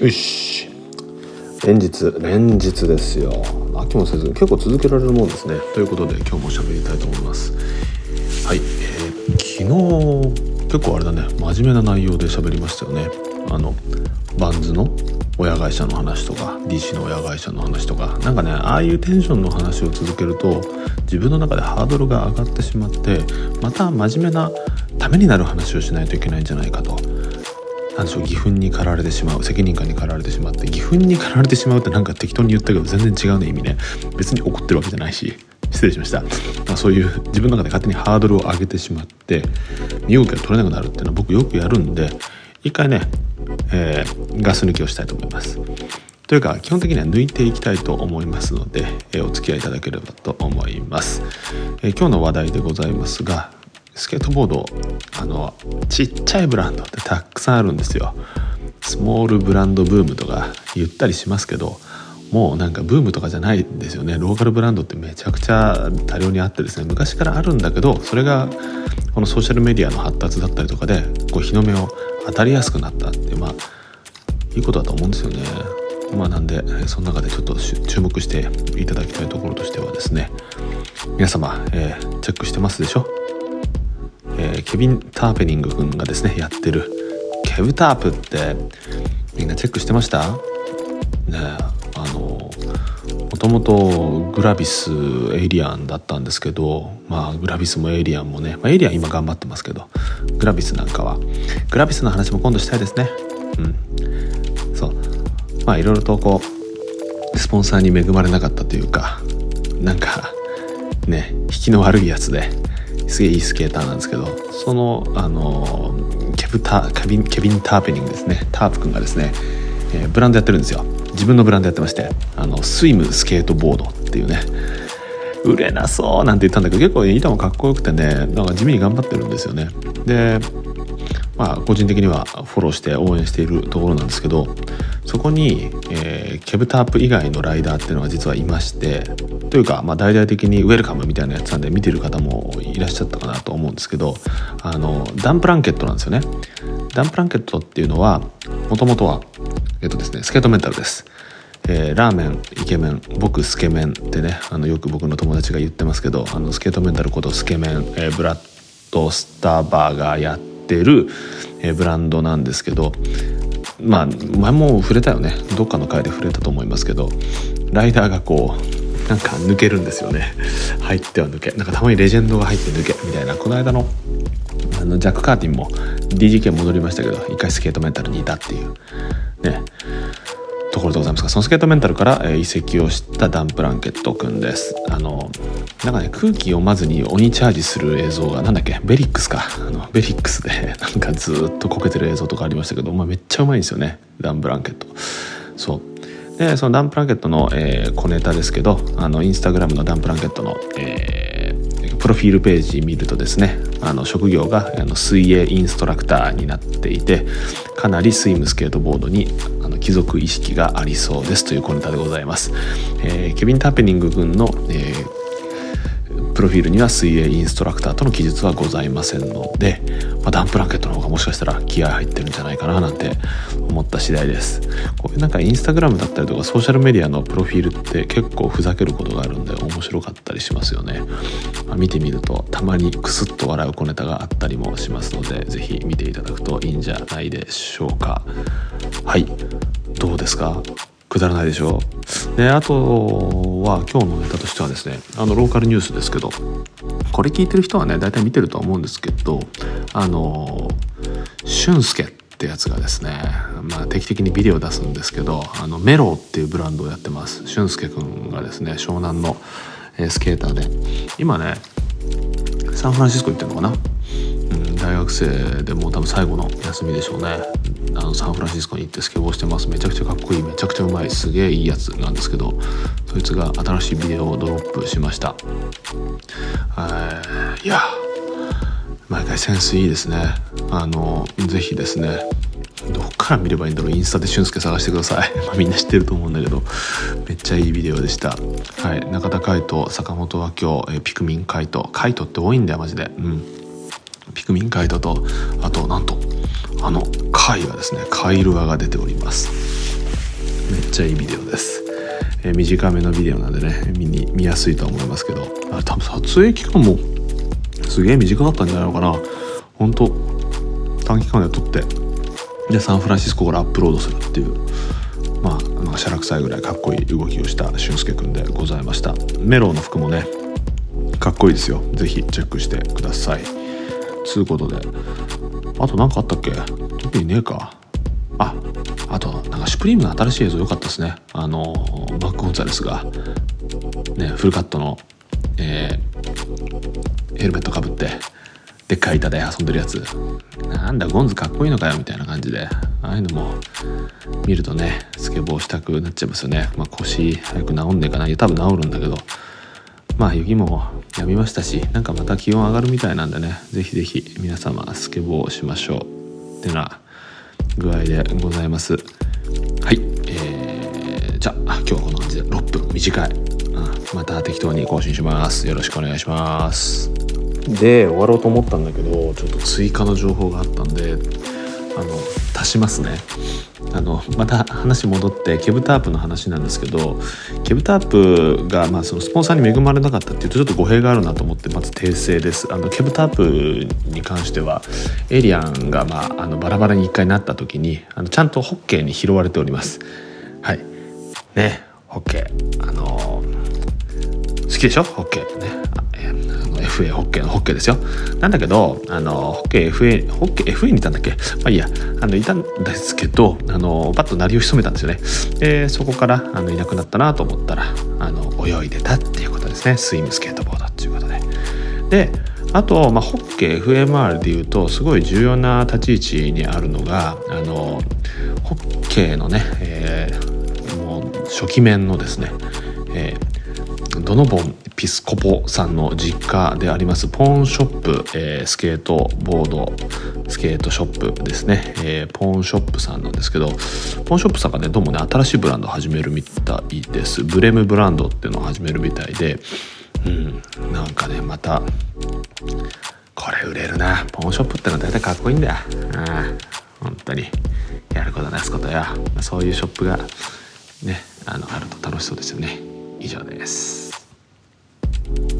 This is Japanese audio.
よし。連日連日ですよ。飽きもせず結構続けられるもんですね。ということで今日も喋りたいと思います。はい、えー、昨日結構あれだね。真面目な内容で喋りましたよね。あのバンズの親会社の話とか DC の親会社の話とか。何かねああいうテンションの話を続けると自分の中でハードルが上がってしまってまた真面目なためになる話をしないといけないんじゃないかと。何でしょう義憤に駆られてしまう責任感に駆られてしまって義憤に駆られてしまうってなんか適当に言ったけど全然違うね意味ね。別に怒ってるわけじゃないし失礼しました、まあ、そういう自分の中で勝手にハードルを上げてしまって身動きが取れなくなるっていうのは僕よくやるんで一回ね、えー、ガス抜きをしたいと思います。というか基本的には抜いていきたいと思いますので、えー、お付き合いいただければと思います、えー、今日の話題でございますがスケートボードあのちっちゃいブランドってたくさんあるんですよ。スモールブランドブームとか言ったりしますけどもうなんかブームとかじゃないですよね。ローカルブランドってめちゃくちゃ多量にあってですね昔からあるんだけどそれがこのソーシャルメディアの発達だったりとかでこう日の目を当たりやすくなったってまあいいことだと思うんですよね。まあなんでその中でちょっと注目していただきたいところとしてはですね皆様、えー、チェックしてますでしょ？えー、ケビン・ターペニング君がですねやってるケブタープってみんなチェックしてました？ねあのもともとグラビスエイリアンだったんですけどまあグラビスもエイリアンもね、まあ、エイリアン今頑張ってますけどグラビスなんかは。グラビスの話も今度したいですね。うん。そう。まあいろいろとこうスポンサーに恵まれなかったというかなんかね引きの悪いやつですげえいいスケーターなんですけどそのあのケブタケビンケビン・ターペニングですね。タープ君がですね、えー、ブランドやってるんですよ。自分のブランドやってましてあのスイムスケートボードっていうね。売れなそうなんて言ったんだけど結構板もかっこよくてねなんか地味に頑張ってるんですよね。でまあ個人的にはフォローして応援しているところなんですけどそこに、えー、ケブタープ以外のライダーっていうのが実はいましてというか、まあ、大々的にウェルカムみたいなやつなんで見てる方もいらっしゃったかなと思うんですけどあのダンプランケットなんですよね。ダンプランケットっていうのはもともとはえっとですねスケートメンタルです。えー、ラーメンイケメン僕スケメンってねあのよく僕の友達が言ってますけどあのスケートメンタルことスケメン、えー、ブラッドスターバーがやってる、え、ブランドなんですけどまあ前も触れたよね。どっかの回で触れたと思いますけどライダーがこうなんか抜けるんですよね。入っては抜け。なんかたまにレジェンドが入って抜けみたいな。この間のあのジャック・カーティンも DGK 戻りましたけど一回スケートメンタルにいたっていう。ね。ところでございますがそのスケートメンタルから、え移籍をしたダン・プランケットくんです。あのなんかね空気読まずに鬼チャージする映像がなんだっけベリックスか。あのベリックスで なんかずっとこけてる映像とかありましたけど、まあ、めっちゃうまいんですよねダン・プランケット。そう。でそのダンプランケットの、えー、小ネタですけどあのインスタグラムのダンプランケットの、えー、プロフィールページ見るとですねあの職業があの水泳インストラクターになっていてかなりスイムスケートボードに貴族意識がありそうですという小ネタでございます、えー、ケビン・ターペニング君の、えープロフィールには水泳インストラクターとの記述はございませんので、まあ、ダンプランケットの方がもしかしたら気合入ってるんじゃないかななんて思った次第です。こういうなんかインスタグラムだったりとかソーシャルメディアのプロフィールって結構ふざけることがあるんで面白かったりしますよね、まあ、見てみるとたまにクスッと笑う小ネタがあったりもしますので是非見ていただくといいんじゃないでしょうか。はい。どうですか？くだらないでしょ？うであとは今日のネタとしてはですねあのローカルニュースですけどこれ聞いてる人はね大体見てるとは思うんですけどあの俊介ってやつがですね、まあ、定期的にビデオ出すんですけどあのメロっていうブランドをやってます。俊介くんがですね湘南のスケーターで。今ねサンフランシスコ行ってるのかな、大学生でも多分最後の休みでしょうね。あのサンフランシスコに行ってスケボーしてます。めちゃくちゃかっこいいめちゃくちゃうまいすげえいいやつなんですけどそいつが新しいビデオをドロップしました。い。や毎回センスいいですね。あのぜひですねどっから見ればいいんだろう。インスタで俊介探してください、まあ、みんな知ってると思うんだけどめっちゃいいビデオでした。はい。中田海人坂本は今日えピクミン海人。海人って多いんだよマジで。うん。ピクミンカイトとあとなんとあの貝がですねカイルアが出ております。めっちゃいいビデオです、えー、短めのビデオなんでね見に見やすいとは思いますけど。あ多分撮影期間もすげえ短かったんじゃないのかな。本当短期間で撮ってでサンフランシスコからアップロードするっていうまあ、まあ、しゃらくさいぐらいかっこいい動きをした俊介くんでございました。メロウの服もねかっこいいですよ。是非チェックしてください。つうことで。あと何かあったっけ？特にねえか。ああとなんかシュプリームの新しい映像良かったですね。あのマック・ゴンザレスが。ねフルカットの、えー、ヘルメットかぶってでっかい板で遊んでるやつ。なんだゴンズかっこいいのかよみたいな感じで。ああいうのも見るとねスケボーしたくなっちゃいますよね、まあ、腰早く治んねえかな。多分治るんだけど。まあ雪もやみましたしなんかまた気温上がるみたいなんでね是非是非皆様スケボーをしましょう。ってな具合でございます。はいえー、じゃあ今日はこんな感じで6分短い、うん、また適当に更新します。よろしくお願いします。で終わろうと思ったんだけどちょっと追加の情報があったんであの足しますね。あのまた話戻ってケブタープの話なんですけどケブタープが、まあ、そのスポンサーに恵まれなかったっていうとちょっと語弊があるなと思ってまず訂正です。あのケブタープに関してはエイリアンが、まあ、あのバラバラに1回なった時にあのちゃんとホッケーに拾われております。はい。ねホッケー。あのー、きでしょ？ホッケーね。FA ホッケーのホッケーですよ。なんだけどあのホッケー FA ホッケー FA にいたんだっけ？まあいいや。あのいたんですけどあのパッと鳴りを潜めたんですよね。でそこからあのいなくなったなと思ったらあの泳いでたっていうことですね。スイムスケートボードっていうことで。であと、まあ、ホッケー FMR でいうとすごい重要な立ち位置にあるのがあのホッケーのね、えー、もう初期面のですね、えー、ドノボンピスコポさんの実家でありますポーンショップ、えー、スケートボードスケートショップですね、えー、ポーンショップさんなんですけどポーンショップさんがねどうもね新しいブランドを始めるみたいです。ブレムブランドっていうのを始めるみたいでうんなんかねまたこれ売れるな。ポーンショップってのは大体かっこいいんだよ。ああ本当に。やることなすことやそういうショップがねあのあると楽しそうですよね。以上です。thank you